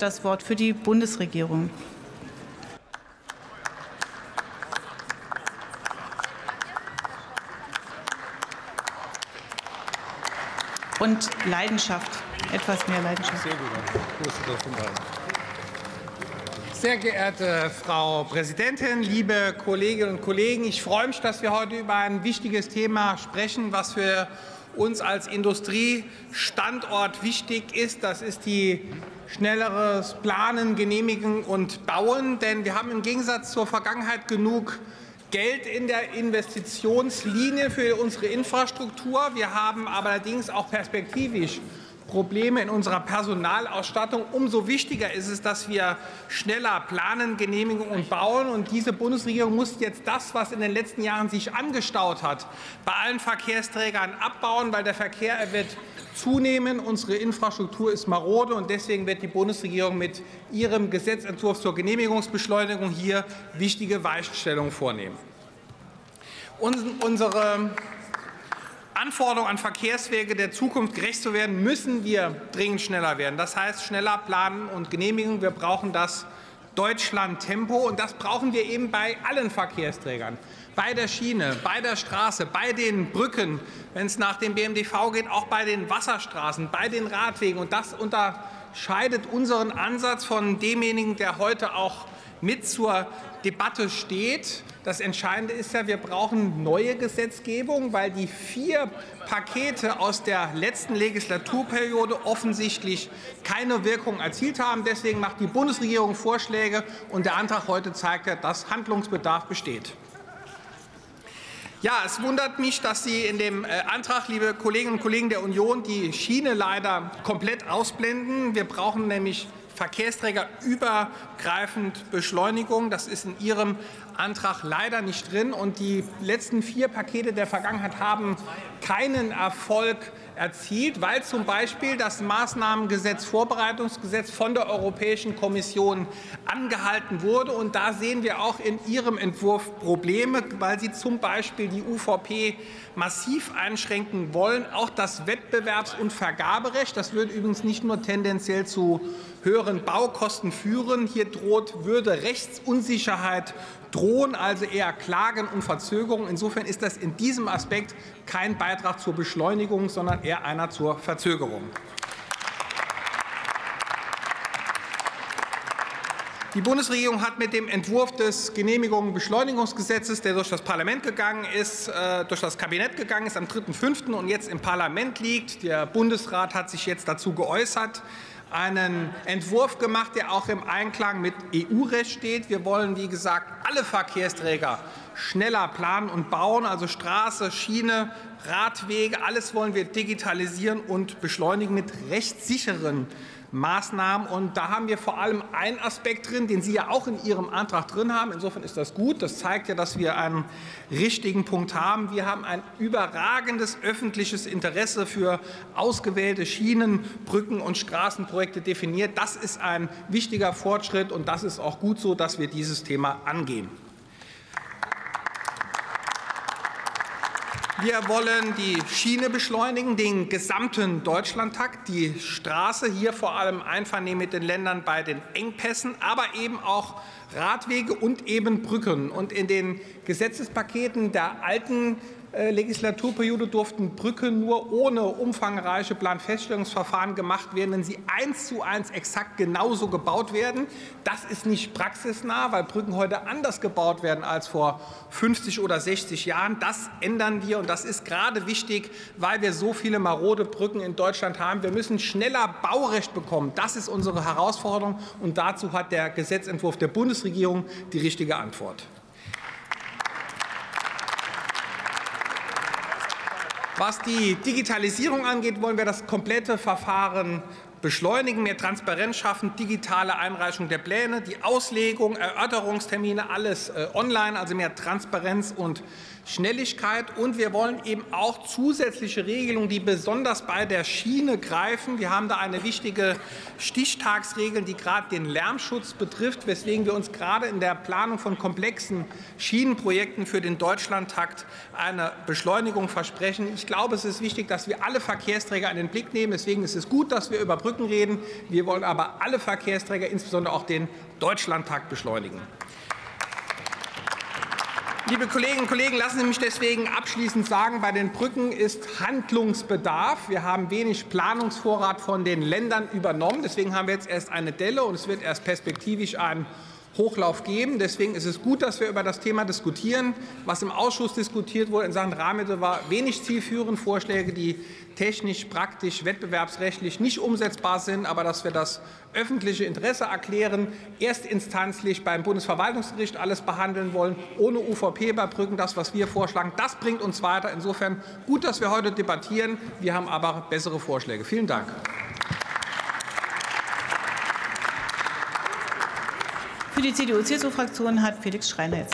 das Wort für die Bundesregierung. Und Leidenschaft, etwas mehr Leidenschaft. Sehr geehrte Frau Präsidentin, liebe Kolleginnen und Kollegen! Ich freue mich, dass wir heute über ein wichtiges Thema sprechen, was für uns als Industriestandort wichtig ist. Das ist die schnelleres Planen, Genehmigen und Bauen. Denn wir haben im Gegensatz zur Vergangenheit genug Geld in der Investitionslinie für unsere Infrastruktur. Wir haben allerdings auch perspektivisch Probleme in unserer Personalausstattung. Umso wichtiger ist es, dass wir schneller planen, genehmigen und bauen. Und diese Bundesregierung muss jetzt das, was in den letzten Jahren sich angestaut hat, bei allen Verkehrsträgern abbauen, weil der Verkehr wird zunehmen. Unsere Infrastruktur ist marode, und deswegen wird die Bundesregierung mit ihrem Gesetzentwurf zur Genehmigungsbeschleunigung hier wichtige Weichenstellungen vornehmen. Unsere Anforderungen an Verkehrswege der Zukunft gerecht zu werden, müssen wir dringend schneller werden. Das heißt, schneller planen und genehmigen. Wir brauchen das Deutschland-Tempo, und das brauchen wir eben bei allen Verkehrsträgern bei der Schiene, bei der Straße, bei den Brücken, wenn es nach dem BMDV geht, auch bei den Wasserstraßen, bei den Radwegen. Und das unterscheidet unseren Ansatz von demjenigen, der heute auch mit zur Debatte steht. Das Entscheidende ist ja, wir brauchen neue Gesetzgebung, weil die vier Pakete aus der letzten Legislaturperiode offensichtlich keine Wirkung erzielt haben. Deswegen macht die Bundesregierung Vorschläge, und der Antrag heute zeigt ja, dass Handlungsbedarf besteht. Ja, es wundert mich, dass Sie in dem äh, Antrag, liebe Kolleginnen und Kollegen der Union, die Schiene leider komplett ausblenden. Wir brauchen nämlich verkehrsträgerübergreifend Beschleunigung. Das ist in Ihrem Antrag leider nicht drin. Und die letzten vier Pakete der Vergangenheit haben keinen Erfolg erzielt, weil zum Beispiel das Maßnahmengesetz Vorbereitungsgesetz von der Europäischen Kommission angehalten wurde. Und da sehen wir auch in Ihrem Entwurf Probleme, weil Sie zum Beispiel die UVP massiv einschränken wollen. Auch das Wettbewerbs- und Vergaberecht, das wird übrigens nicht nur tendenziell zu höheren Baukosten führen. Hier droht würde Rechtsunsicherheit drohen, also eher Klagen und Verzögerungen. Insofern ist das in diesem Aspekt kein Beitrag zur Beschleunigung, sondern eher einer zur Verzögerung. Die Bundesregierung hat mit dem Entwurf des Genehmigungs- und Beschleunigungsgesetzes, der durch das Parlament gegangen ist, äh, durch das Kabinett gegangen ist am 3.5. und jetzt im Parlament liegt. Der Bundesrat hat sich jetzt dazu geäußert einen Entwurf gemacht, der auch im Einklang mit EU-Recht steht. Wir wollen, wie gesagt, alle Verkehrsträger schneller planen und bauen, also Straße, Schiene, Radwege, alles wollen wir digitalisieren und beschleunigen mit rechtssicheren Maßnahmen. Und da haben wir vor allem einen Aspekt drin, den Sie ja auch in Ihrem Antrag drin haben. Insofern ist das gut. Das zeigt ja, dass wir einen richtigen Punkt haben. Wir haben ein überragendes öffentliches Interesse für ausgewählte Schienen, Brücken und Straßenprojekte definiert. Das ist ein wichtiger Fortschritt, und das ist auch gut so, dass wir dieses Thema angehen. Wir wollen die Schiene beschleunigen, den gesamten Deutschlandtakt, die Straße, hier vor allem Einvernehmen mit den Ländern bei den Engpässen, aber eben auch Radwege und eben Brücken. Und in den Gesetzespaketen der alten Legislaturperiode durften Brücken nur ohne umfangreiche Planfeststellungsverfahren gemacht werden, wenn sie eins zu eins exakt genauso gebaut werden. Das ist nicht praxisnah, weil Brücken heute anders gebaut werden als vor 50 oder 60 Jahren. Das ändern wir, und das ist gerade wichtig, weil wir so viele marode Brücken in Deutschland haben. Wir müssen schneller Baurecht bekommen. Das ist unsere Herausforderung, und dazu hat der Gesetzentwurf der Bundesregierung die richtige Antwort. Was die Digitalisierung angeht, wollen wir das komplette Verfahren beschleunigen, mehr Transparenz schaffen, digitale Einreichung der Pläne, die Auslegung, Erörterungstermine, alles äh, online, also mehr Transparenz und Schnelligkeit. Und wir wollen eben auch zusätzliche Regelungen, die besonders bei der Schiene greifen. Wir haben da eine wichtige Stichtagsregel, die gerade den Lärmschutz betrifft, weswegen wir uns gerade in der Planung von komplexen Schienenprojekten für den Deutschlandtakt eine Beschleunigung versprechen. Ich glaube, es ist wichtig, dass wir alle Verkehrsträger in den Blick nehmen. Deswegen ist es gut, dass wir über Brücken reden. Wir wollen aber alle Verkehrsträger, insbesondere auch den Deutschlandtakt, beschleunigen. Liebe Kolleginnen und Kollegen, lassen Sie mich deswegen abschließend sagen, bei den Brücken ist Handlungsbedarf. Wir haben wenig Planungsvorrat von den Ländern übernommen. Deswegen haben wir jetzt erst eine Delle, und es wird erst perspektivisch einen Hochlauf geben. Deswegen ist es gut, dass wir über das Thema diskutieren. Was im Ausschuss diskutiert wurde in Sachen Rahmenmittel war wenig zielführend. Vorschläge, die technisch, praktisch, wettbewerbsrechtlich nicht umsetzbar sind, aber dass wir das öffentliche Interesse erklären, erstinstanzlich beim Bundesverwaltungsgericht alles behandeln wollen, ohne UVP bei Brücken, das, was wir vorschlagen, das bringt uns weiter. Insofern gut, dass wir heute debattieren. Wir haben aber bessere Vorschläge. Vielen Dank. Für die CDU-CSU-Fraktion hat Felix Schreiner jetzt.